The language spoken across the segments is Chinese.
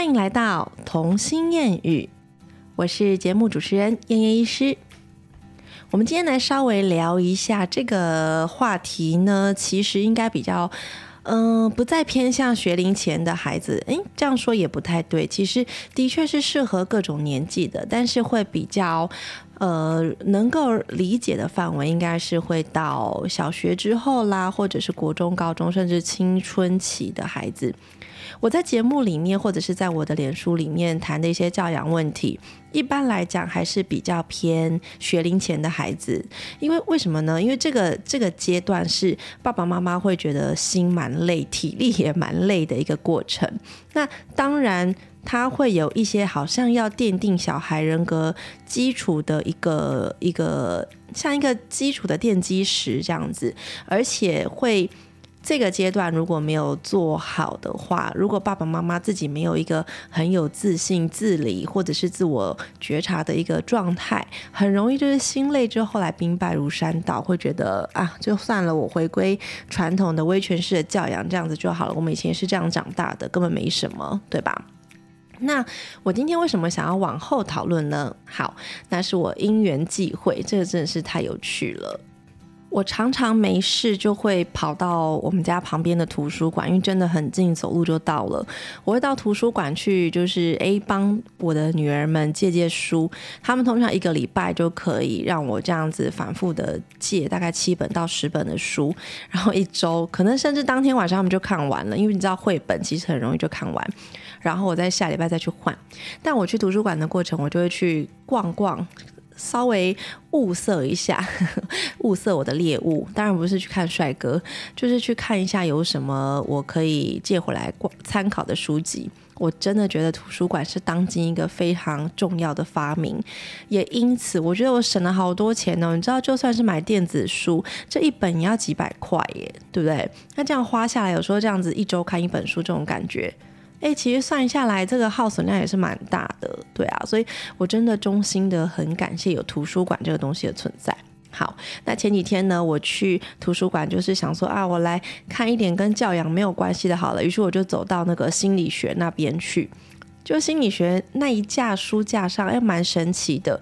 欢迎来到童心谚语，我是节目主持人燕燕医师。我们今天来稍微聊一下这个话题呢，其实应该比较，嗯，不再偏向学龄前的孩子。诶，这样说也不太对，其实的确是适合各种年纪的，但是会比较。呃，能够理解的范围应该是会到小学之后啦，或者是国中、高中，甚至青春期的孩子。我在节目里面，或者是在我的脸书里面谈的一些教养问题，一般来讲还是比较偏学龄前的孩子。因为为什么呢？因为这个这个阶段是爸爸妈妈会觉得心蛮累、体力也蛮累的一个过程。那当然。他会有一些好像要奠定小孩人格基础的一个一个像一个基础的奠基石这样子，而且会这个阶段如果没有做好的话，如果爸爸妈妈自己没有一个很有自信、自理或者是自我觉察的一个状态，很容易就是心累之后来兵败如山倒，会觉得啊，就算了，我回归传统的威权式的教养这样子就好了。我们以前是这样长大的，根本没什么，对吧？那我今天为什么想要往后讨论呢？好，那是我因缘际会，这个真的是太有趣了。我常常没事就会跑到我们家旁边的图书馆，因为真的很近，走路就到了。我会到图书馆去，就是诶帮我的女儿们借借书。他们通常一个礼拜就可以让我这样子反复的借，大概七本到十本的书，然后一周可能甚至当天晚上他们就看完了，因为你知道绘本其实很容易就看完。然后我在下礼拜再去换，但我去图书馆的过程，我就会去逛逛，稍微物色一下，物色我的猎物。当然不是去看帅哥，就是去看一下有什么我可以借回来参考的书籍。我真的觉得图书馆是当今一个非常重要的发明，也因此我觉得我省了好多钱呢。你知道，就算是买电子书，这一本也要几百块耶，对不对？那这样花下来，有时候这样子一周看一本书，这种感觉。哎，其实算下来，这个耗损量也是蛮大的，对啊，所以我真的衷心的很感谢有图书馆这个东西的存在。好，那前几天呢，我去图书馆就是想说啊，我来看一点跟教养没有关系的，好了，于是我就走到那个心理学那边去，就心理学那一架书架上，哎，蛮神奇的。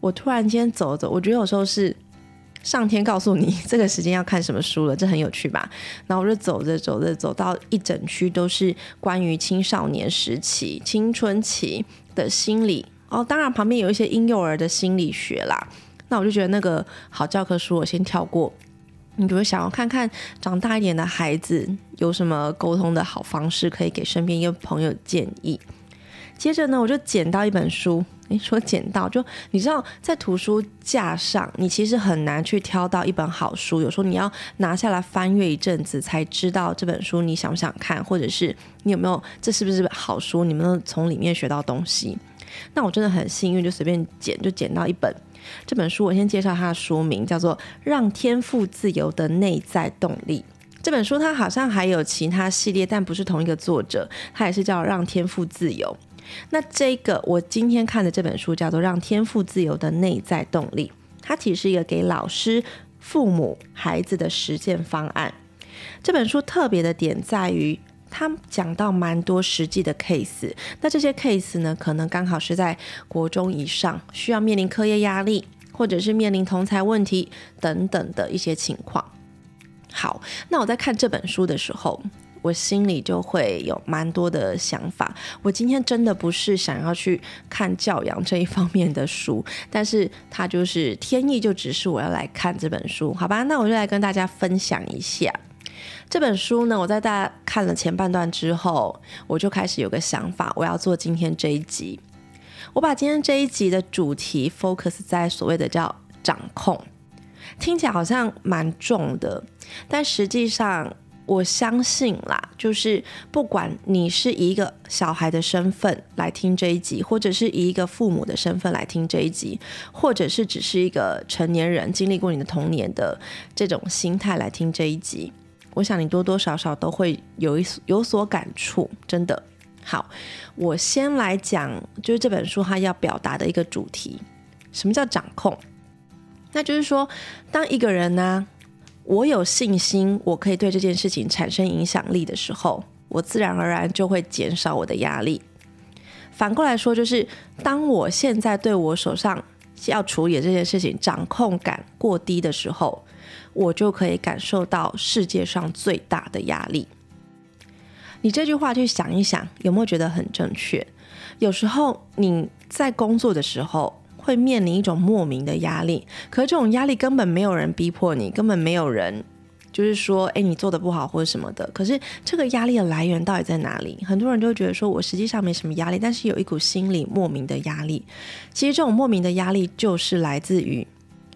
我突然间走走，我觉得有时候是。上天告诉你这个时间要看什么书了，这很有趣吧？然后我就走着走着走到一整区都是关于青少年时期、青春期的心理哦，当然旁边有一些婴幼儿的心理学啦。那我就觉得那个好教科书我先跳过，你就会想要看看长大一点的孩子有什么沟通的好方式，可以给身边一个朋友建议。接着呢，我就捡到一本书。你说捡到，就你知道，在图书架上，你其实很难去挑到一本好书。有时候你要拿下来翻阅一阵子，才知道这本书你想不想看，或者是你有没有这是不是好书，你们从里面学到东西。那我真的很幸运，就随便捡就捡到一本这本书。我先介绍它的书名，叫做《让天赋自由的内在动力》。这本书它好像还有其他系列，但不是同一个作者，它也是叫《让天赋自由》。那这个我今天看的这本书叫做《让天赋自由的内在动力》，它其实是一个给老师、父母、孩子的实践方案。这本书特别的点在于，它讲到蛮多实际的 case。那这些 case 呢，可能刚好是在国中以上，需要面临课业压力，或者是面临同才问题等等的一些情况。好，那我在看这本书的时候。我心里就会有蛮多的想法。我今天真的不是想要去看教养这一方面的书，但是它就是天意，就只是我要来看这本书，好吧？那我就来跟大家分享一下这本书呢。我在大家看了前半段之后，我就开始有个想法，我要做今天这一集。我把今天这一集的主题 focus 在所谓的叫掌控，听起来好像蛮重的，但实际上。我相信啦，就是不管你是以一个小孩的身份来听这一集，或者是以一个父母的身份来听这一集，或者是只是一个成年人经历过你的童年的这种心态来听这一集，我想你多多少少都会有一有所感触。真的好，我先来讲，就是这本书它要表达的一个主题，什么叫掌控？那就是说，当一个人呢。我有信心，我可以对这件事情产生影响力的时候，我自然而然就会减少我的压力。反过来说，就是当我现在对我手上要处理这件事情掌控感过低的时候，我就可以感受到世界上最大的压力。你这句话去想一想，有没有觉得很正确？有时候你在工作的时候会面临一种莫名的压力，可是这种压力根本没有人逼迫你，根本没有人就是说，哎，你做的不好或者什么的。可是这个压力的来源到底在哪里？很多人都会觉得说我实际上没什么压力，但是有一股心理莫名的压力。其实这种莫名的压力就是来自于。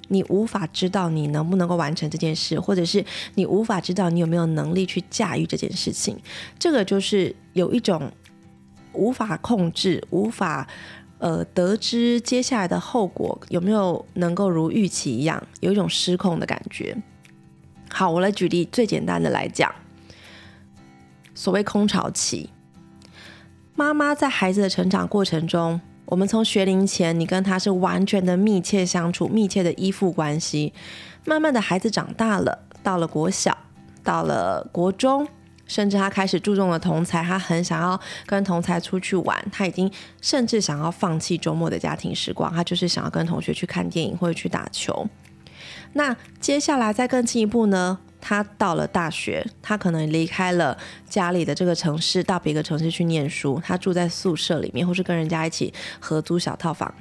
你无法知道你能不能够完成这件事，或者是你无法知道你有没有能力去驾驭这件事情。这个就是有一种无法控制、无法呃得知接下来的后果有没有能够如预期一样，有一种失控的感觉。好，我来举例最简单的来讲，所谓空巢期，妈妈在孩子的成长过程中。我们从学龄前，你跟他是完全的密切相处、密切的依附关系。慢慢的孩子长大了，到了国小，到了国中，甚至他开始注重了同才，他很想要跟同才出去玩。他已经甚至想要放弃周末的家庭时光，他就是想要跟同学去看电影或者去打球。那接下来再更进一步呢？他到了大学，他可能离开了家里的这个城市，到别个城市去念书。他住在宿舍里面，或是跟人家一起合租小套房，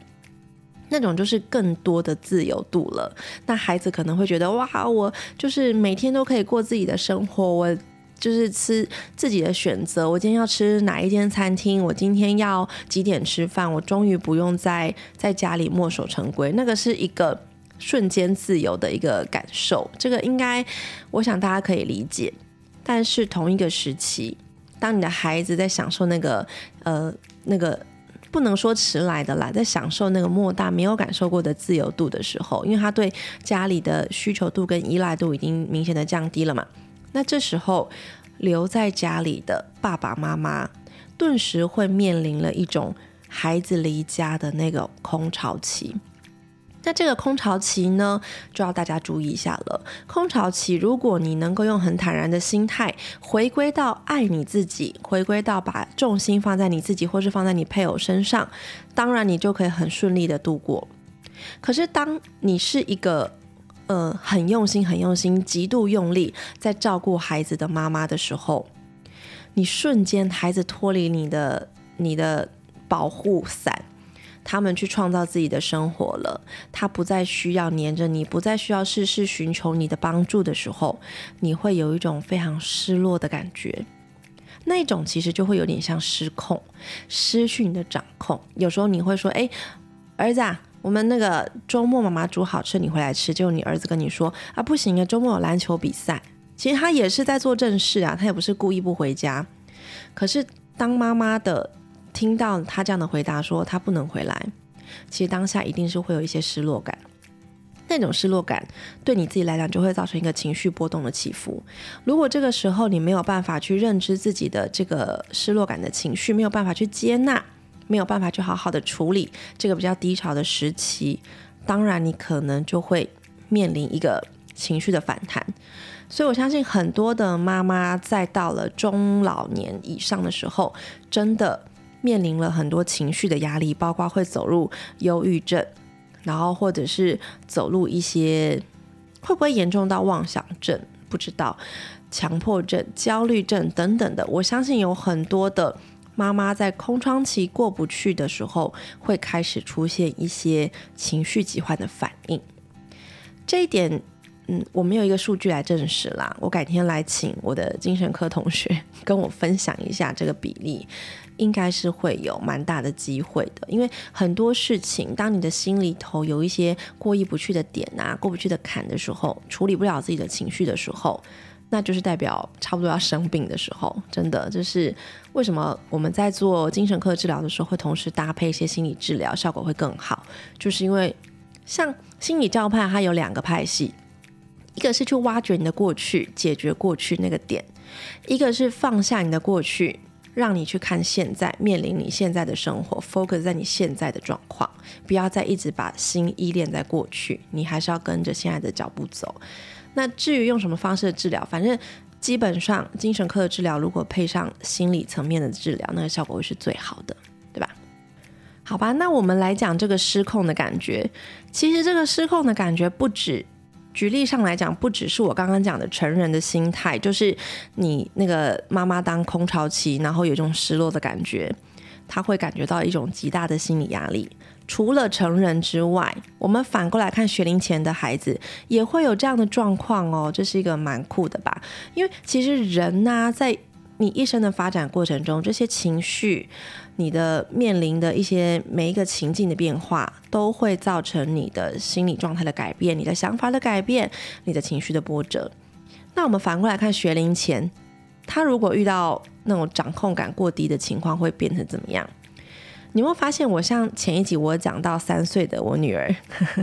那种就是更多的自由度了。那孩子可能会觉得，哇，我就是每天都可以过自己的生活，我就是吃自己的选择。我今天要吃哪一间餐厅？我今天要几点吃饭？我终于不用在在家里墨守成规。那个是一个。瞬间自由的一个感受，这个应该我想大家可以理解。但是同一个时期，当你的孩子在享受那个呃那个不能说迟来的啦，在享受那个莫大没有感受过的自由度的时候，因为他对家里的需求度跟依赖度已经明显的降低了嘛，那这时候留在家里的爸爸妈妈，顿时会面临了一种孩子离家的那个空巢期。那这个空巢期呢，就要大家注意一下了。空巢期，如果你能够用很坦然的心态，回归到爱你自己，回归到把重心放在你自己，或是放在你配偶身上，当然你就可以很顺利的度过。可是，当你是一个呃很用心、很用心、极度用力在照顾孩子的妈妈的时候，你瞬间孩子脱离你的你的保护伞。他们去创造自己的生活了，他不再需要黏着你，不再需要事事寻求你的帮助的时候，你会有一种非常失落的感觉。那种其实就会有点像失控，失去你的掌控。有时候你会说：“哎，儿子，啊，我们那个周末妈妈煮好吃，你回来吃。”结果你儿子跟你说：“啊，不行啊，周末有篮球比赛。”其实他也是在做正事啊，他也不是故意不回家。可是当妈妈的。听到他这样的回答，说他不能回来，其实当下一定是会有一些失落感。那种失落感对你自己来讲，就会造成一个情绪波动的起伏。如果这个时候你没有办法去认知自己的这个失落感的情绪，没有办法去接纳，没有办法去好好的处理这个比较低潮的时期，当然你可能就会面临一个情绪的反弹。所以我相信很多的妈妈在到了中老年以上的时候，真的。面临了很多情绪的压力，包括会走入忧郁症，然后或者是走入一些会不会严重到妄想症，不知道强迫症、焦虑症等等的。我相信有很多的妈妈在空窗期过不去的时候，会开始出现一些情绪疾患的反应。这一点，嗯，我没有一个数据来证实啦。我改天来请我的精神科同学跟我分享一下这个比例。应该是会有蛮大的机会的，因为很多事情，当你的心里头有一些过意不去的点啊，过不去的坎的时候，处理不了自己的情绪的时候，那就是代表差不多要生病的时候。真的，就是为什么我们在做精神科治疗的时候，会同时搭配一些心理治疗，效果会更好，就是因为像心理教派，它有两个派系，一个是去挖掘你的过去，解决过去那个点，一个是放下你的过去。让你去看现在，面临你现在的生活，focus 在你现在的状况，不要再一直把心依恋在过去，你还是要跟着现在的脚步走。那至于用什么方式的治疗，反正基本上精神科的治疗如果配上心理层面的治疗，那个效果会是最好的，对吧？好吧，那我们来讲这个失控的感觉。其实这个失控的感觉不止，举例上来讲，不只是我刚刚讲的成人的心态，就是你那个妈妈当空巢期，然后有一种失落的感觉，他会感觉到一种极大的心理压力。除了成人之外，我们反过来看学龄前的孩子也会有这样的状况哦，这是一个蛮酷的吧？因为其实人呐，在你一生的发展过程中，这些情绪。你的面临的一些每一个情境的变化，都会造成你的心理状态的改变，你的想法的改变，你的情绪的波折。那我们反过来看学龄前，他如果遇到那种掌控感过低的情况，会变成怎么样？你会发现，我像前一集我讲到三岁的我女儿，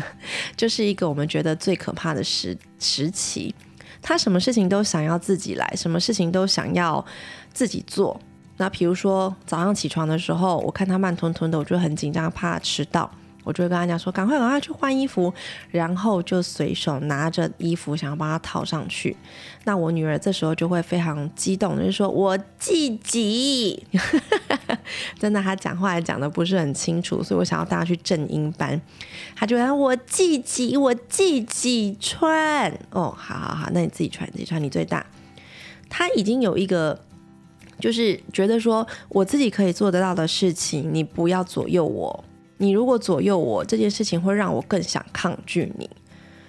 就是一个我们觉得最可怕的时时期，她什么事情都想要自己来，什么事情都想要自己做。那比如说早上起床的时候，我看他慢吞吞的，我就很紧张，怕迟到，我就会跟他讲说：“赶快赶快去换衣服。”然后就随手拿着衣服想要帮他套上去。那我女儿这时候就会非常激动，就是说我自己，真的，她讲话也讲的不是很清楚，所以我想要带她去正音班。她就说：“我自己，我自己穿。”哦，好好好，那你自己穿，自己穿，你最大。她已经有一个。就是觉得说我自己可以做得到的事情，你不要左右我。你如果左右我，这件事情会让我更想抗拒你。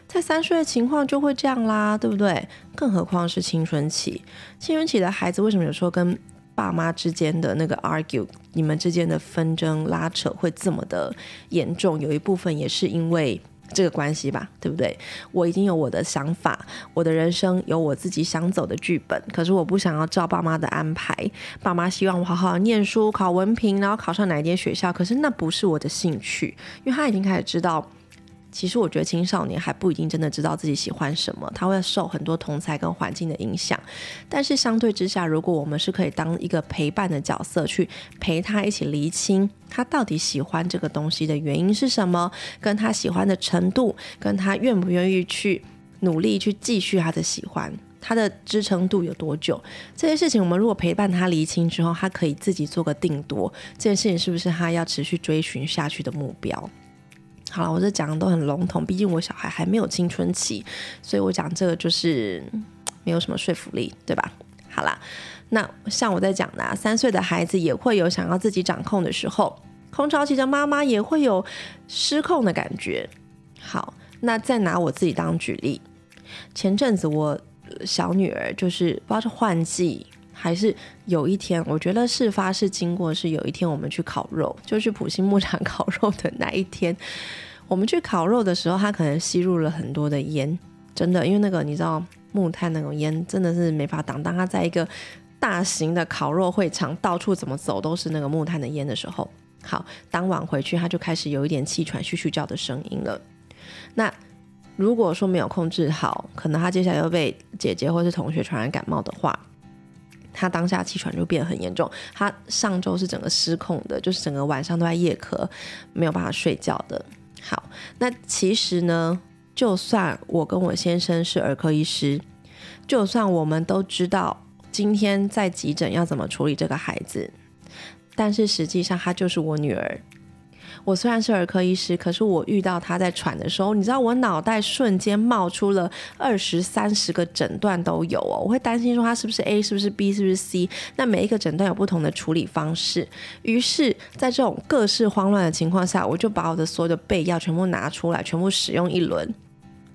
在三岁的情况就会这样啦，对不对？更何况是青春期，青春期的孩子为什么有时候跟爸妈之间的那个 argue，你们之间的纷争拉扯会这么的严重？有一部分也是因为。这个关系吧，对不对？我已经有我的想法，我的人生有我自己想走的剧本，可是我不想要照爸妈的安排。爸妈希望我好好念书，考文凭，然后考上哪一间学校，可是那不是我的兴趣，因为他已经开始知道。其实我觉得青少年还不一定真的知道自己喜欢什么，他会受很多同才跟环境的影响。但是相对之下，如果我们是可以当一个陪伴的角色，去陪他一起厘清他到底喜欢这个东西的原因是什么，跟他喜欢的程度，跟他愿不愿意去努力去继续他的喜欢，他的支撑度有多久，这些事情我们如果陪伴他厘清之后，他可以自己做个定夺，这件事情是不是他要持续追寻下去的目标？好了，我这讲的都很笼统，毕竟我小孩还没有青春期，所以我讲这个就是没有什么说服力，对吧？好啦，那像我在讲的，三岁的孩子也会有想要自己掌控的时候，空巢期的妈妈也会有失控的感觉。好，那再拿我自己当举例，前阵子我小女儿就是不知道是换季。还是有一天，我觉得事发是经过是有一天我们去烤肉，就去普兴牧场烤肉的那一天。我们去烤肉的时候，他可能吸入了很多的烟，真的，因为那个你知道木炭那种烟真的是没法挡。当他在一个大型的烤肉会场，到处怎么走都是那个木炭的烟的时候，好，当晚回去他就开始有一点气喘、吁吁叫的声音了。那如果说没有控制好，可能他接下来又被姐姐或是同学传染感冒的话。他当下气喘就变得很严重，他上周是整个失控的，就是整个晚上都在夜咳，没有办法睡觉的。好，那其实呢，就算我跟我先生是儿科医师，就算我们都知道今天在急诊要怎么处理这个孩子，但是实际上他就是我女儿。我虽然是儿科医师，可是我遇到他在喘的时候，你知道我脑袋瞬间冒出了二十三十个诊断都有哦，我会担心说他是不是 A，是不是 B，是不是 C？那每一个诊断有不同的处理方式，于是，在这种各式慌乱的情况下，我就把我的所有的备药全部拿出来，全部使用一轮。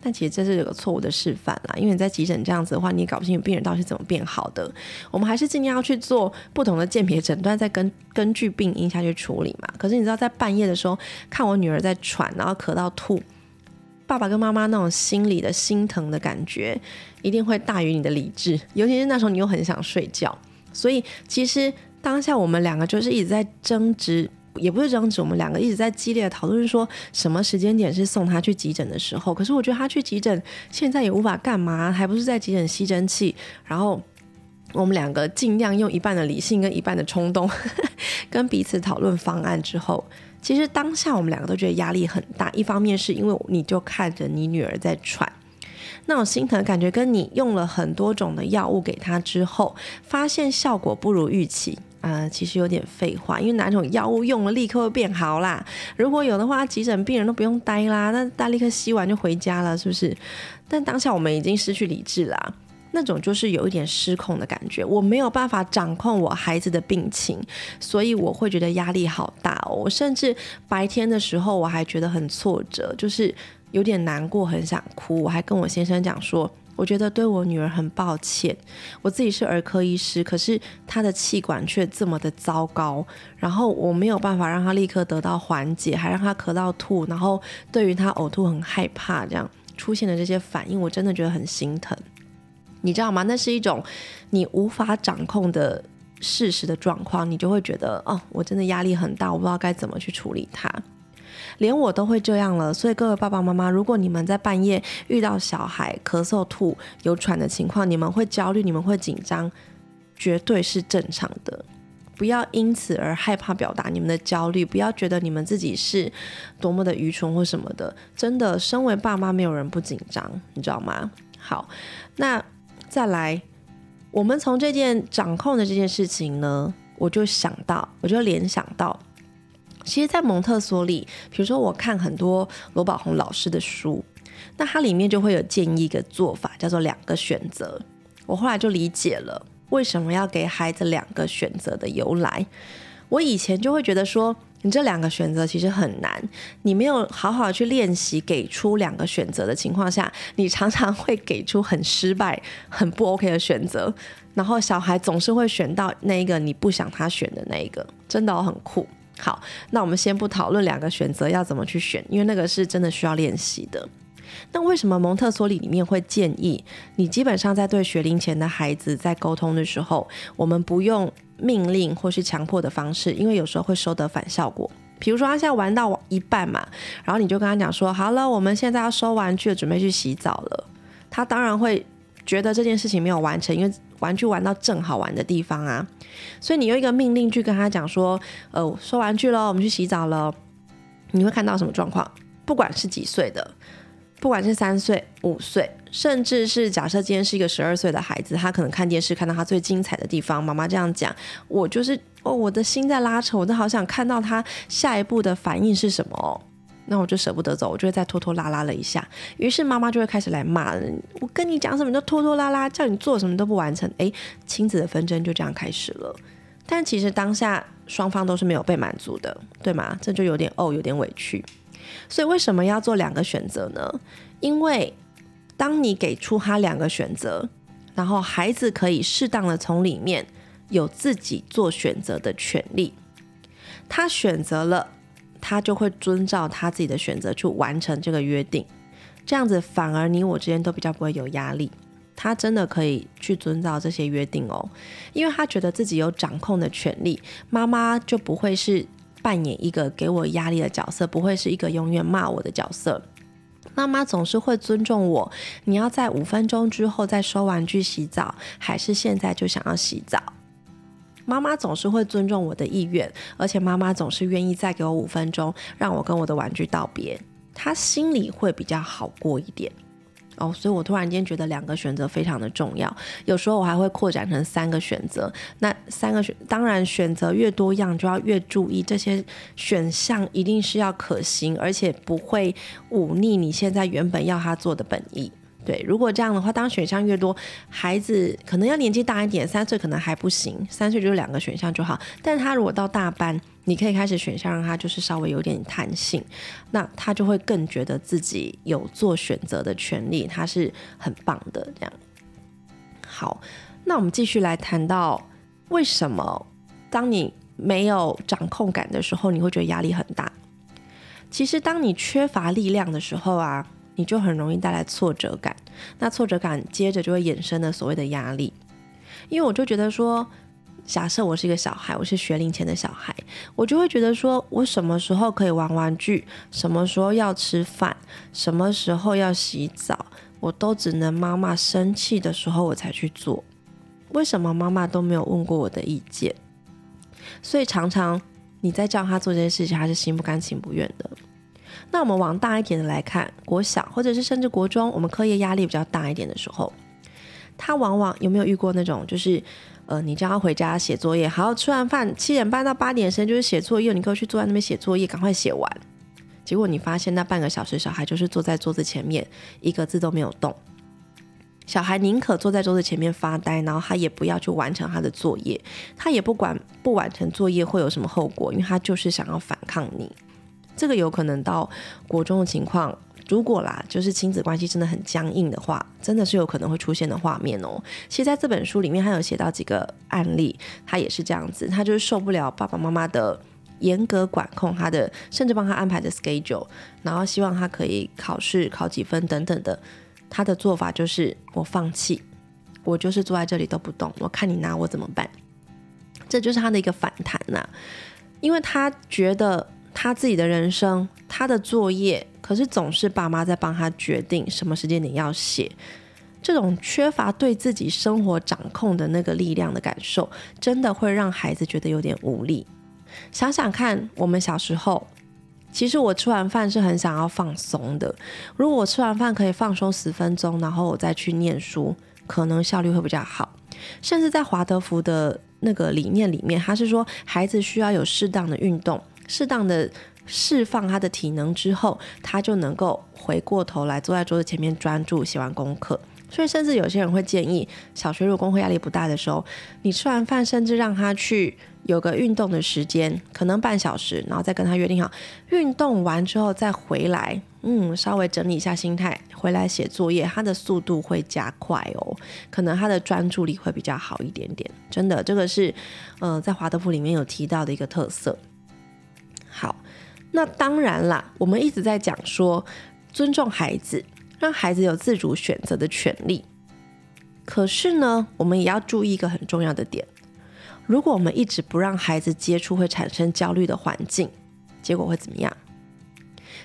但其实这是有个错误的示范啦，因为你在急诊这样子的话，你也搞不清楚病人到底是怎么变好的。我们还是尽量要去做不同的鉴别诊断，再根根据病因下去处理嘛。可是你知道，在半夜的时候看我女儿在喘，然后咳到吐，爸爸跟妈妈那种心里的心疼的感觉，一定会大于你的理智。尤其是那时候你又很想睡觉，所以其实当下我们两个就是一直在争执。也不是争执，我们两个一直在激烈的讨论，说什么时间点是送他去急诊的时候。可是我觉得他去急诊现在也无法干嘛，还不是在急诊吸针器。然后我们两个尽量用一半的理性跟一半的冲动，跟彼此讨论方案之后，其实当下我们两个都觉得压力很大。一方面是因为你就看着你女儿在喘，那种心疼感觉，跟你用了很多种的药物给她之后，发现效果不如预期。呃，其实有点废话，因为哪种药物用了立刻会变好啦？如果有的话，急诊病人都不用待啦，那大立刻吸完就回家了，是不是？但当下我们已经失去理智啦，那种就是有一点失控的感觉，我没有办法掌控我孩子的病情，所以我会觉得压力好大哦。我甚至白天的时候我还觉得很挫折，就是有点难过，很想哭。我还跟我先生讲说。我觉得对我女儿很抱歉，我自己是儿科医师，可是她的气管却这么的糟糕，然后我没有办法让她立刻得到缓解，还让她咳到吐，然后对于她呕吐很害怕，这样出现的这些反应，我真的觉得很心疼，你知道吗？那是一种你无法掌控的事实的状况，你就会觉得哦，我真的压力很大，我不知道该怎么去处理它。连我都会这样了，所以各位爸爸妈妈，如果你们在半夜遇到小孩咳嗽、吐、有喘的情况，你们会焦虑，你们会紧张，绝对是正常的。不要因此而害怕表达你们的焦虑，不要觉得你们自己是多么的愚蠢或什么的。真的，身为爸妈，没有人不紧张，你知道吗？好，那再来，我们从这件掌控的这件事情呢，我就想到，我就联想到。其实，在蒙特梭利，比如说我看很多罗宝红老师的书，那它里面就会有建议一个做法，叫做两个选择。我后来就理解了为什么要给孩子两个选择的由来。我以前就会觉得说，你这两个选择其实很难，你没有好好去练习给出两个选择的情况下，你常常会给出很失败、很不 OK 的选择，然后小孩总是会选到那一个你不想他选的那一个，真的很酷。好，那我们先不讨论两个选择要怎么去选，因为那个是真的需要练习的。那为什么蒙特梭利里面会建议你基本上在对学龄前的孩子在沟通的时候，我们不用命令或是强迫的方式，因为有时候会收得反效果。比如说他现在玩到一半嘛，然后你就跟他讲说：“好了，我们现在要收玩具，准备去洗澡了。”他当然会觉得这件事情没有完成，因为。玩具玩到正好玩的地方啊，所以你用一个命令去跟他讲说，呃，收玩具喽，我们去洗澡了。你会看到什么状况？不管是几岁的，不管是三岁、五岁，甚至是假设今天是一个十二岁的孩子，他可能看电视看到他最精彩的地方，妈妈这样讲，我就是哦，我的心在拉扯，我都好想看到他下一步的反应是什么。哦那我就舍不得走，我就会再拖拖拉拉了一下，于是妈妈就会开始来骂人。我跟你讲什么都拖拖拉拉，叫你做什么都不完成，诶，亲子的纷争就这样开始了。但其实当下双方都是没有被满足的，对吗？这就有点哦，有点委屈。所以为什么要做两个选择呢？因为当你给出他两个选择，然后孩子可以适当的从里面有自己做选择的权利，他选择了。他就会遵照他自己的选择去完成这个约定，这样子反而你我之间都比较不会有压力。他真的可以去遵照这些约定哦，因为他觉得自己有掌控的权利，妈妈就不会是扮演一个给我压力的角色，不会是一个永远骂我的角色。妈妈总是会尊重我。你要在五分钟之后再收玩具洗澡，还是现在就想要洗澡？妈妈总是会尊重我的意愿，而且妈妈总是愿意再给我五分钟，让我跟我的玩具道别，她心里会比较好过一点哦。所以我突然间觉得两个选择非常的重要，有时候我还会扩展成三个选择。那三个选，当然选择越多样，就要越注意这些选项一定是要可行，而且不会忤逆你现在原本要他做的本意。对，如果这样的话，当选项越多，孩子可能要年纪大一点，三岁可能还不行，三岁就两个选项就好。但他如果到大班，你可以开始选项让他就是稍微有点弹性，那他就会更觉得自己有做选择的权利，他是很棒的。这样，好，那我们继续来谈到为什么当你没有掌控感的时候，你会觉得压力很大。其实当你缺乏力量的时候啊。你就很容易带来挫折感，那挫折感接着就会衍生的所谓的压力。因为我就觉得说，假设我是一个小孩，我是学龄前的小孩，我就会觉得说我什么时候可以玩玩具，什么时候要吃饭，什么时候要洗澡，我都只能妈妈生气的时候我才去做。为什么妈妈都没有问过我的意见？所以常常你在叫他做这件事情，他是心不甘情不愿的。那我们往大一点的来看，国小或者是甚至国中，我们课业压力比较大一点的时候，他往往有没有遇过那种，就是呃，你将要回家写作业，好，吃完饭七点半到八点时间就是写作业，你可以去坐在那边写作业，赶快写完。结果你发现那半个小时，小孩就是坐在桌子前面，一个字都没有动。小孩宁可坐在桌子前面发呆，然后他也不要去完成他的作业，他也不管不完成作业会有什么后果，因为他就是想要反抗你。这个有可能到国中的情况，如果啦，就是亲子关系真的很僵硬的话，真的是有可能会出现的画面哦。其实在这本书里面，他有写到几个案例，他也是这样子，他就是受不了爸爸妈妈的严格管控，他的甚至帮他安排的 schedule，然后希望他可以考试考几分等等的。他的做法就是我放弃，我就是坐在这里都不动，我看你拿我怎么办？这就是他的一个反弹呐，因为他觉得他自己的人生，他的作业，可是总是爸妈在帮他决定什么时间点要写，这种缺乏对自己生活掌控的那个力量的感受，真的会让孩子觉得有点无力。想想看，我们小时候。其实我吃完饭是很想要放松的。如果我吃完饭可以放松十分钟，然后我再去念书，可能效率会比较好。甚至在华德福的那个理念里面，他是说孩子需要有适当的运动，适当的释放他的体能之后，他就能够回过头来坐在桌子前面专注写完功课。所以，甚至有些人会建议，小学如果功课压力不大的时候，你吃完饭，甚至让他去有个运动的时间，可能半小时，然后再跟他约定好，运动完之后再回来，嗯，稍微整理一下心态，回来写作业，他的速度会加快哦，可能他的专注力会比较好一点点。真的，这个是，呃，在华德福里面有提到的一个特色。好，那当然啦，我们一直在讲说尊重孩子。让孩子有自主选择的权利。可是呢，我们也要注意一个很重要的点：如果我们一直不让孩子接触会产生焦虑的环境，结果会怎么样？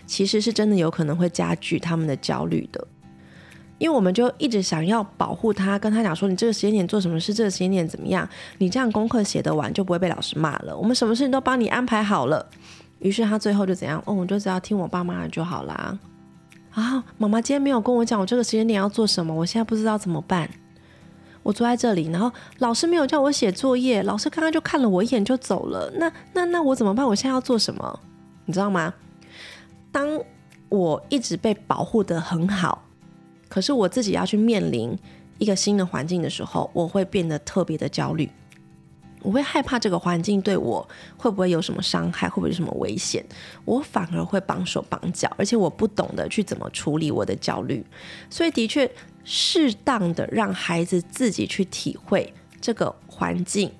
其实是真的有可能会加剧他们的焦虑的。因为我们就一直想要保护他，跟他讲说：“你这个时间点做什么事，这个时间点怎么样？你这样功课写得完，就不会被老师骂了。我们什么事情都帮你安排好了。”于是他最后就怎样？哦，我就只要听我爸妈的就好啦。啊，妈妈今天没有跟我讲我这个时间点要做什么，我现在不知道怎么办。我坐在这里，然后老师没有叫我写作业，老师刚刚就看了我一眼就走了。那那那我怎么办？我现在要做什么？你知道吗？当我一直被保护的很好，可是我自己要去面临一个新的环境的时候，我会变得特别的焦虑。我会害怕这个环境对我会不会有什么伤害，会不会有什么危险？我反而会绑手绑脚，而且我不懂得去怎么处理我的焦虑。所以，的确，适当的让孩子自己去体会这个环境。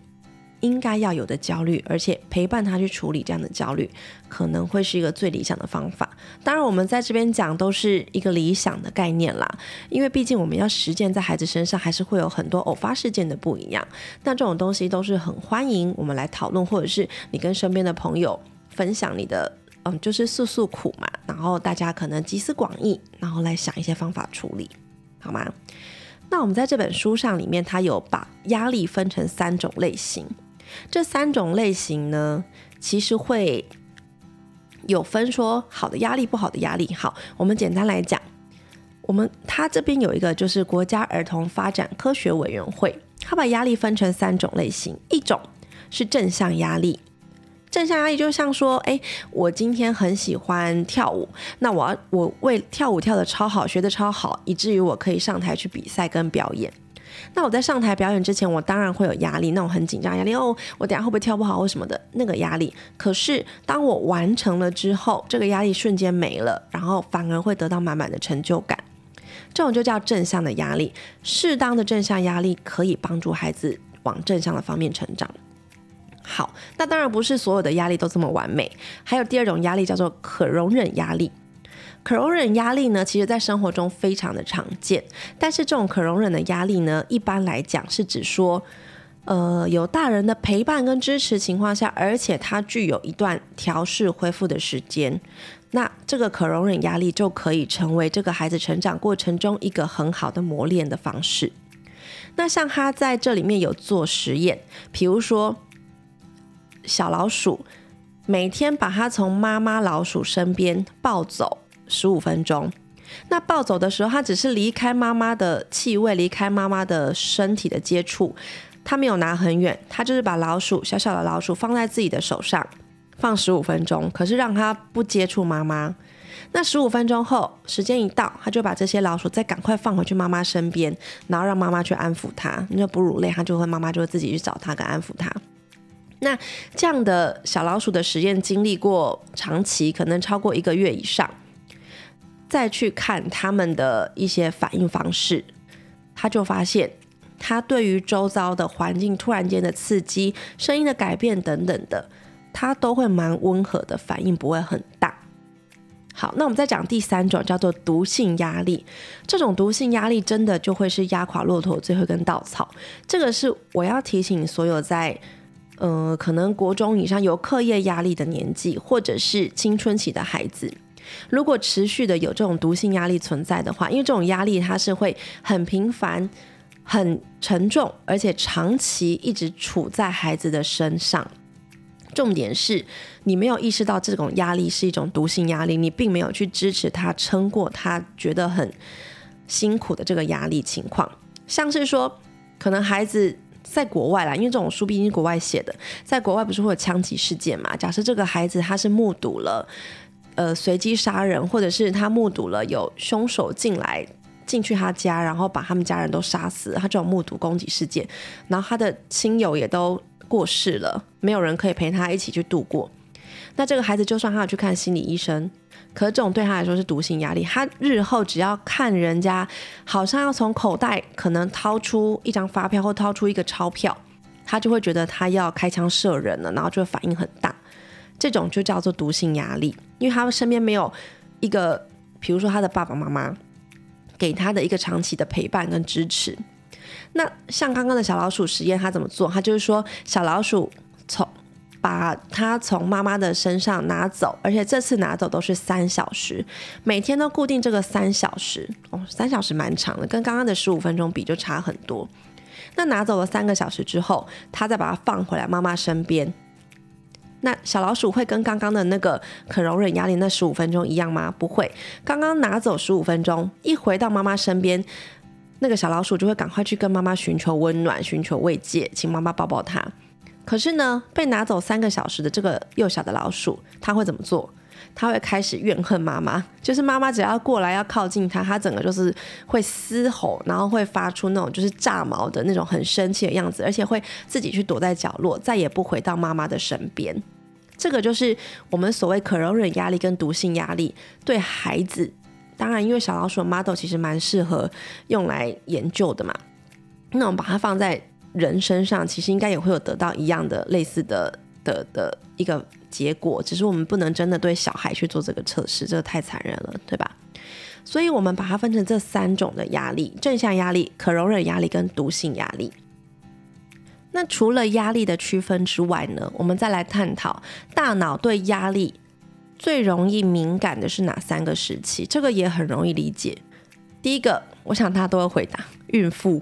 应该要有的焦虑，而且陪伴他去处理这样的焦虑，可能会是一个最理想的方法。当然，我们在这边讲都是一个理想的概念啦，因为毕竟我们要实践在孩子身上，还是会有很多偶发事件的不一样。那这种东西都是很欢迎我们来讨论，或者是你跟身边的朋友分享你的，嗯，就是诉诉苦嘛，然后大家可能集思广益，然后来想一些方法处理，好吗？那我们在这本书上里面，它有把压力分成三种类型。这三种类型呢，其实会有分说好的压力、不好的压力。好，我们简单来讲，我们它这边有一个就是国家儿童发展科学委员会，它把压力分成三种类型，一种是正向压力。正向压力就像说，哎，我今天很喜欢跳舞，那我要我为跳舞跳的超好，学的超好，以至于我可以上台去比赛跟表演。那我在上台表演之前，我当然会有压力，那种很紧张压力哦，我等下会不会跳不好或什么的那个压力。可是当我完成了之后，这个压力瞬间没了，然后反而会得到满满的成就感。这种就叫正向的压力。适当的正向压力可以帮助孩子往正向的方面成长。好，那当然不是所有的压力都这么完美，还有第二种压力叫做可容忍压力。可容忍压力呢，其实在生活中非常的常见。但是这种可容忍的压力呢，一般来讲是指说，呃，有大人的陪伴跟支持情况下，而且它具有一段调试恢复的时间，那这个可容忍压力就可以成为这个孩子成长过程中一个很好的磨练的方式。那像他在这里面有做实验，比如说小老鼠，每天把它从妈妈老鼠身边抱走。十五分钟，那抱走的时候，他只是离开妈妈的气味，离开妈妈的身体的接触，他没有拿很远，他就是把老鼠小小的老鼠放在自己的手上，放十五分钟，可是让他不接触妈妈。那十五分钟后，时间一到，他就把这些老鼠再赶快放回去妈妈身边，然后让妈妈去安抚它。那哺乳类，它就会妈妈就会自己去找它跟安抚它。那这样的小老鼠的实验经历过长期，可能超过一个月以上。再去看他们的一些反应方式，他就发现，他对于周遭的环境突然间的刺激、声音的改变等等的，他都会蛮温和的反应，不会很大。好，那我们再讲第三种，叫做毒性压力。这种毒性压力真的就会是压垮骆驼最后一根稻草。这个是我要提醒所有在，呃，可能国中以上有课业压力的年纪，或者是青春期的孩子。如果持续的有这种毒性压力存在的话，因为这种压力它是会很频繁、很沉重，而且长期一直处在孩子的身上。重点是你没有意识到这种压力是一种毒性压力，你并没有去支持他撑过他觉得很辛苦的这个压力情况。像是说，可能孩子在国外啦，因为这种书毕竟是国外写的，在国外不是会有枪击事件嘛？假设这个孩子他是目睹了。呃，随机杀人，或者是他目睹了有凶手进来进去他家，然后把他们家人都杀死。他这种目睹攻击事件，然后他的亲友也都过世了，没有人可以陪他一起去度过。那这个孩子就算他要去看心理医生，可这种对他来说是毒性压力。他日后只要看人家好像要从口袋可能掏出一张发票或掏出一个钞票，他就会觉得他要开枪射人了，然后就会反应很大。这种就叫做毒性压力，因为他身边没有一个，比如说他的爸爸妈妈给他的一个长期的陪伴跟支持。那像刚刚的小老鼠实验，他怎么做？他就是说，小老鼠从把它从妈妈的身上拿走，而且这次拿走都是三小时，每天都固定这个三小时。哦，三小时蛮长的，跟刚刚的十五分钟比就差很多。那拿走了三个小时之后，他再把它放回来妈妈身边。那小老鼠会跟刚刚的那个可容忍压力那十五分钟一样吗？不会。刚刚拿走十五分钟，一回到妈妈身边，那个小老鼠就会赶快去跟妈妈寻求温暖、寻求慰藉，请妈妈抱抱它。可是呢，被拿走三个小时的这个幼小的老鼠，它会怎么做？他会开始怨恨妈妈，就是妈妈只要过来要靠近他，他整个就是会嘶吼，然后会发出那种就是炸毛的那种很生气的样子，而且会自己去躲在角落，再也不回到妈妈的身边。这个就是我们所谓可容忍压力跟毒性压力对孩子。当然，因为小老鼠的 model 其实蛮适合用来研究的嘛，那我们把它放在人身上，其实应该也会有得到一样的类似的的的一个。结果只是我们不能真的对小孩去做这个测试，这个太残忍了，对吧？所以，我们把它分成这三种的压力：正向压力、可容忍压力跟毒性压力。那除了压力的区分之外呢，我们再来探讨大脑对压力最容易敏感的是哪三个时期？这个也很容易理解。第一个，我想大家都会回答。孕妇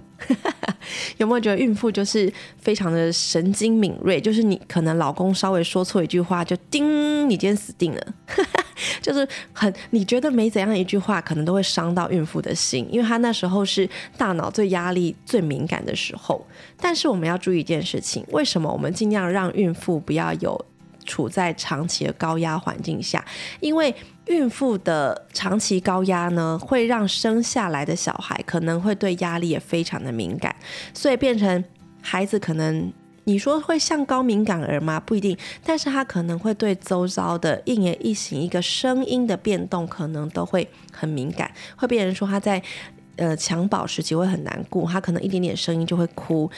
有没有觉得孕妇就是非常的神经敏锐？就是你可能老公稍微说错一句话，就叮，你今天死定了。就是很你觉得没怎样一句话，可能都会伤到孕妇的心，因为她那时候是大脑最压力最敏感的时候。但是我们要注意一件事情，为什么我们尽量让孕妇不要有处在长期的高压环境下？因为孕妇的长期高压呢，会让生下来的小孩可能会对压力也非常的敏感，所以变成孩子可能你说会像高敏感儿吗？不一定，但是他可能会对周遭的一言一行、一个声音的变动，可能都会很敏感，会被人说他在呃襁褓时期会很难过，他可能一点点声音就会哭，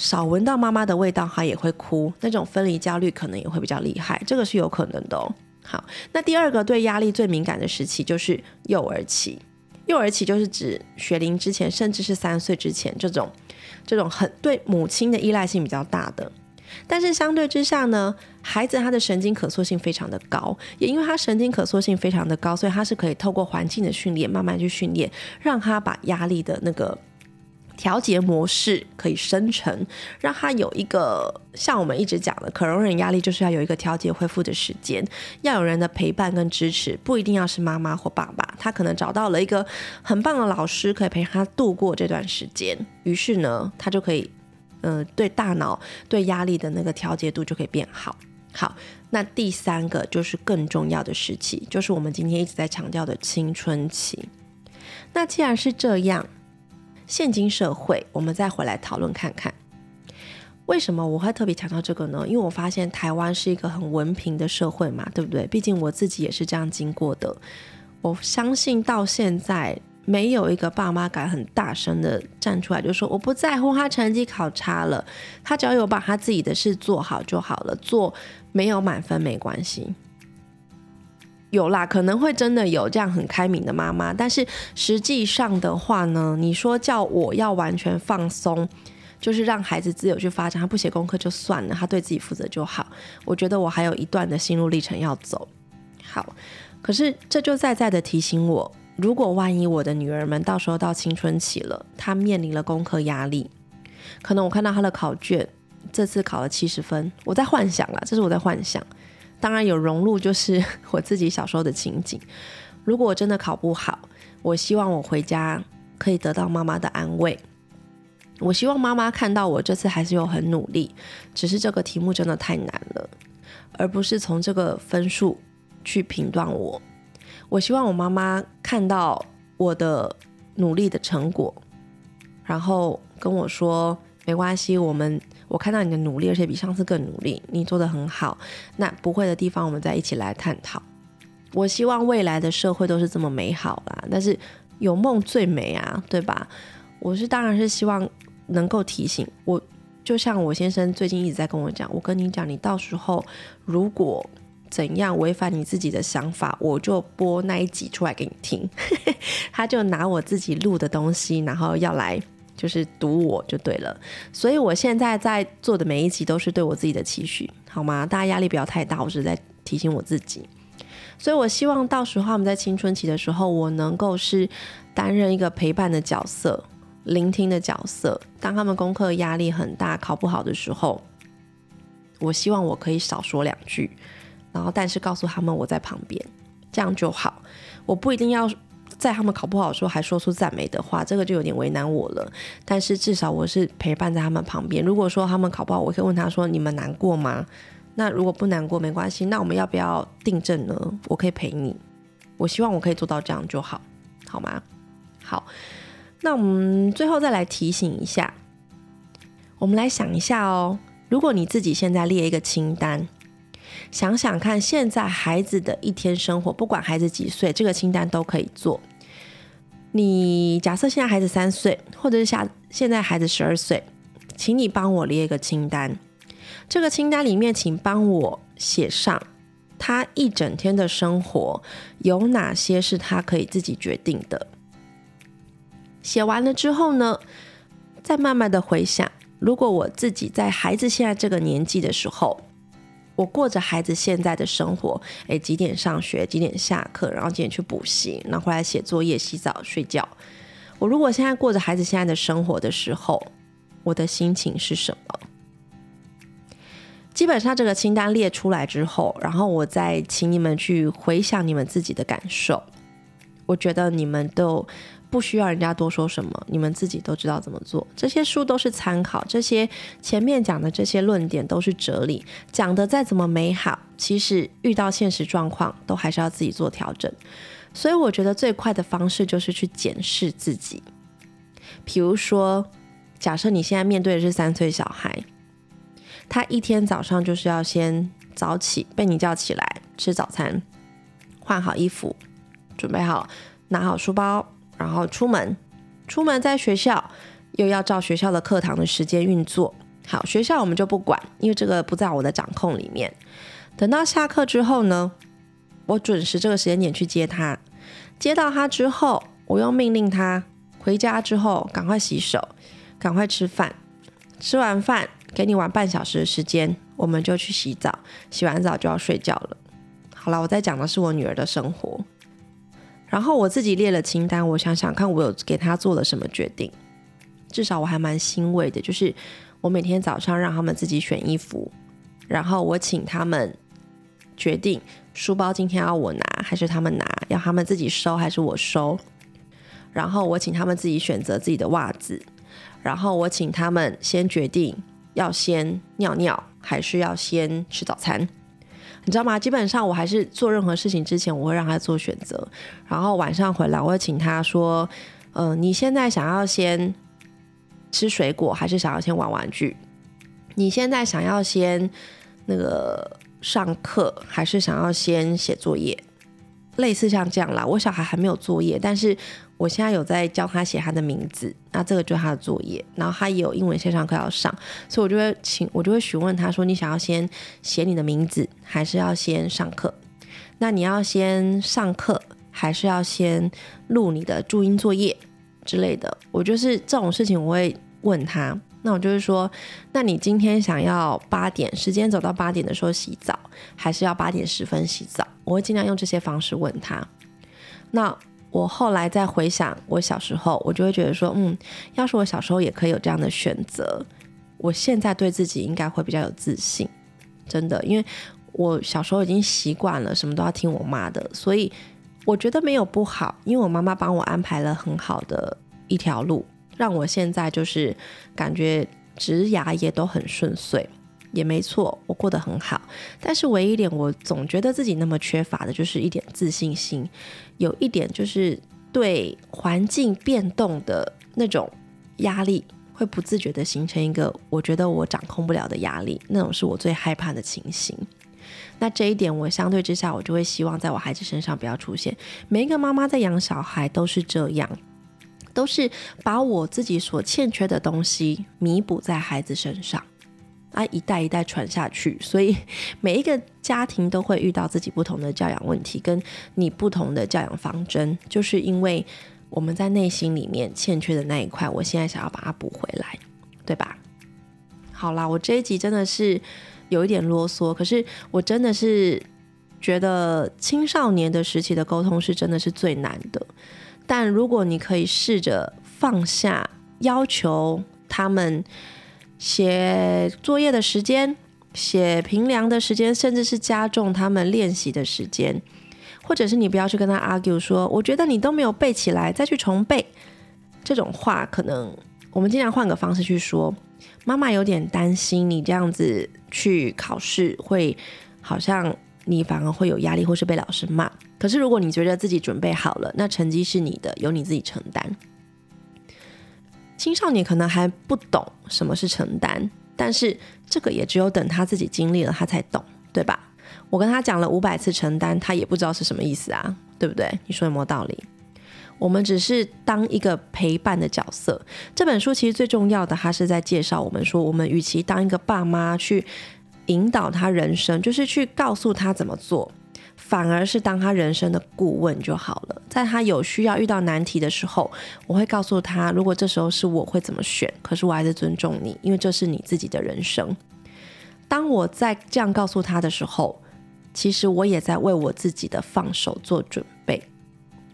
少闻到妈妈的味道他也会哭，那种分离焦虑可能也会比较厉害，这个是有可能的哦。好，那第二个对压力最敏感的时期就是幼儿期。幼儿期就是指学龄之前，甚至是三岁之前这种，这种很对母亲的依赖性比较大的。但是相对之下呢，孩子他的神经可塑性非常的高，也因为他神经可塑性非常的高，所以他是可以透过环境的训练，慢慢去训练，让他把压力的那个。调节模式可以生成，让他有一个像我们一直讲的可容忍压力，就是要有一个调节恢复的时间，要有人的陪伴跟支持，不一定要是妈妈或爸爸，他可能找到了一个很棒的老师，可以陪他度过这段时间，于是呢，他就可以，呃，对大脑对压力的那个调节度就可以变好。好，那第三个就是更重要的时期，就是我们今天一直在强调的青春期。那既然是这样。现今社会，我们再回来讨论看看，为什么我会特别强调这个呢？因为我发现台湾是一个很文凭的社会嘛，对不对？毕竟我自己也是这样经过的。我相信到现在，没有一个爸妈敢很大声的站出来，就说我不在乎他成绩考差了，他只要有把他自己的事做好就好了，做没有满分没关系。有啦，可能会真的有这样很开明的妈妈，但是实际上的话呢，你说叫我要完全放松，就是让孩子自由去发展，他不写功课就算了，他对自己负责就好。我觉得我还有一段的心路历程要走。好，可是这就在在的提醒我，如果万一我的女儿们到时候到青春期了，她面临了功课压力，可能我看到她的考卷这次考了七十分，我在幻想啊，这是我在幻想。当然有融入，就是 我自己小时候的情景。如果我真的考不好，我希望我回家可以得到妈妈的安慰。我希望妈妈看到我这次还是有很努力，只是这个题目真的太难了，而不是从这个分数去评断我。我希望我妈妈看到我的努力的成果，然后跟我说没关系，我们。我看到你的努力，而且比上次更努力，你做的很好。那不会的地方，我们再一起来探讨。我希望未来的社会都是这么美好啦，但是有梦最美啊，对吧？我是当然是希望能够提醒我，就像我先生最近一直在跟我讲，我跟你讲，你到时候如果怎样违反你自己的想法，我就播那一集出来给你听。他就拿我自己录的东西，然后要来。就是赌我就对了，所以我现在在做的每一集都是对我自己的期许，好吗？大家压力不要太大，我是在提醒我自己。所以我希望到时候他们在青春期的时候，我能够是担任一个陪伴的角色、聆听的角色。当他们功课压力很大、考不好的时候，我希望我可以少说两句，然后但是告诉他们我在旁边，这样就好。我不一定要。在他们考不好的时候还说出赞美的话，这个就有点为难我了。但是至少我是陪伴在他们旁边。如果说他们考不好，我可以问他说：“你们难过吗？”那如果不难过没关系，那我们要不要订正呢？我可以陪你。我希望我可以做到这样就好，好吗？好，那我们最后再来提醒一下，我们来想一下哦。如果你自己现在列一个清单。想想看，现在孩子的一天生活，不管孩子几岁，这个清单都可以做。你假设现在孩子三岁，或者是下现在孩子十二岁，请你帮我列一个清单。这个清单里面，请帮我写上他一整天的生活有哪些是他可以自己决定的。写完了之后呢，再慢慢的回想，如果我自己在孩子现在这个年纪的时候。我过着孩子现在的生活，诶，几点上学，几点下课，然后几点去补习，然后回来写作业、洗澡、睡觉。我如果现在过着孩子现在的生活的时候，我的心情是什么？基本上这个清单列出来之后，然后我再请你们去回想你们自己的感受。我觉得你们都。不需要人家多说什么，你们自己都知道怎么做。这些书都是参考，这些前面讲的这些论点都是哲理，讲的再怎么美好，其实遇到现实状况都还是要自己做调整。所以我觉得最快的方式就是去检视自己。比如说，假设你现在面对的是三岁小孩，他一天早上就是要先早起，被你叫起来吃早餐，换好衣服，准备好，拿好书包。然后出门，出门在学校又要照学校的课堂的时间运作。好，学校我们就不管，因为这个不在我的掌控里面。等到下课之后呢，我准时这个时间点去接他。接到他之后，我又命令他回家之后赶快洗手，赶快吃饭。吃完饭给你玩半小时的时间，我们就去洗澡。洗完澡就要睡觉了。好了，我在讲的是我女儿的生活。然后我自己列了清单，我想想看，我有给他做了什么决定。至少我还蛮欣慰的，就是我每天早上让他们自己选衣服，然后我请他们决定书包今天要我拿还是他们拿，要他们自己收还是我收，然后我请他们自己选择自己的袜子，然后我请他们先决定要先尿尿还是要先吃早餐。你知道吗？基本上我还是做任何事情之前，我会让他做选择。然后晚上回来，我会请他说：“呃，你现在想要先吃水果，还是想要先玩玩具？你现在想要先那个上课，还是想要先写作业？类似像这样啦。我小孩还没有作业，但是。我现在有在教他写他的名字，那这个就是他的作业。然后他也有英文线上课要上，所以我就会请，我就会询问他说：“你想要先写你的名字，还是要先上课？那你要先上课，还是要先录你的注音作业之类的？”我就是这种事情，我会问他。那我就是说，那你今天想要八点时间走到八点的时候洗澡，还是要八点十分洗澡？我会尽量用这些方式问他。那。我后来再回想我小时候，我就会觉得说，嗯，要是我小时候也可以有这样的选择，我现在对自己应该会比较有自信，真的，因为我小时候已经习惯了什么都要听我妈的，所以我觉得没有不好，因为我妈妈帮我安排了很好的一条路，让我现在就是感觉职涯也都很顺遂。也没错，我过得很好，但是唯一一点我总觉得自己那么缺乏的，就是一点自信心，有一点就是对环境变动的那种压力，会不自觉的形成一个我觉得我掌控不了的压力，那种是我最害怕的情形。那这一点我相对之下，我就会希望在我孩子身上不要出现。每一个妈妈在养小孩都是这样，都是把我自己所欠缺的东西弥补在孩子身上。啊，一代一代传下去，所以每一个家庭都会遇到自己不同的教养问题，跟你不同的教养方针，就是因为我们在内心里面欠缺的那一块，我现在想要把它补回来，对吧？好啦，我这一集真的是有一点啰嗦，可是我真的是觉得青少年的时期的沟通是真的是最难的，但如果你可以试着放下要求他们。写作业的时间，写平量的时间，甚至是加重他们练习的时间，或者是你不要去跟他 argue 说，我觉得你都没有背起来，再去重背，这种话可能我们尽量换个方式去说。妈妈有点担心你这样子去考试，会好像你反而会有压力，或是被老师骂。可是如果你觉得自己准备好了，那成绩是你的，由你自己承担。青少年可能还不懂什么是承担，但是这个也只有等他自己经历了，他才懂，对吧？我跟他讲了五百次承担，他也不知道是什么意思啊，对不对？你说有没有道理？我们只是当一个陪伴的角色。这本书其实最重要的，他是在介绍我们说，我们与其当一个爸妈去引导他人生，就是去告诉他怎么做。反而是当他人生的顾问就好了，在他有需要遇到难题的时候，我会告诉他，如果这时候是我会怎么选。可是我还是尊重你，因为这是你自己的人生。当我在这样告诉他的时候，其实我也在为我自己的放手做准备，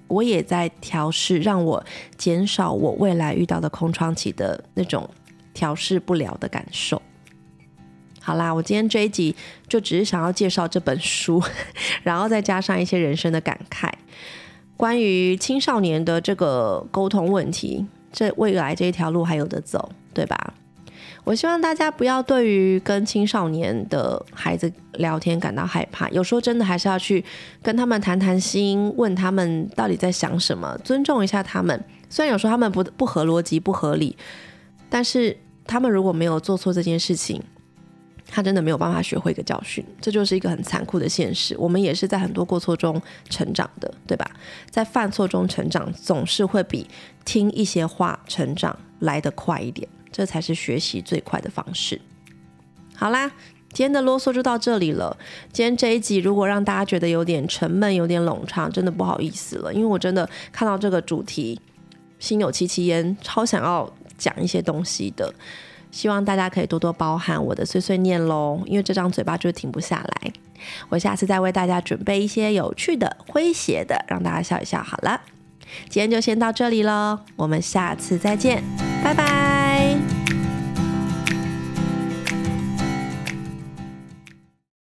我也在调试，让我减少我未来遇到的空窗期的那种调试不了的感受。好啦，我今天这一集就只是想要介绍这本书，然后再加上一些人生的感慨，关于青少年的这个沟通问题，这未来这一条路还有的走，对吧？我希望大家不要对于跟青少年的孩子聊天感到害怕，有时候真的还是要去跟他们谈谈心，问他们到底在想什么，尊重一下他们。虽然有时候他们不不合逻辑、不合理，但是他们如果没有做错这件事情。他真的没有办法学会一个教训，这就是一个很残酷的现实。我们也是在很多过错中成长的，对吧？在犯错中成长，总是会比听一些话成长来得快一点，这才是学习最快的方式。好啦，今天的啰嗦就到这里了。今天这一集如果让大家觉得有点沉闷、有点冗长，真的不好意思了，因为我真的看到这个主题，心有戚戚焉，超想要讲一些东西的。希望大家可以多多包涵我的碎碎念喽，因为这张嘴巴就停不下来。我下次再为大家准备一些有趣的、诙谐的，让大家笑一笑。好了，今天就先到这里喽，我们下次再见。拜拜。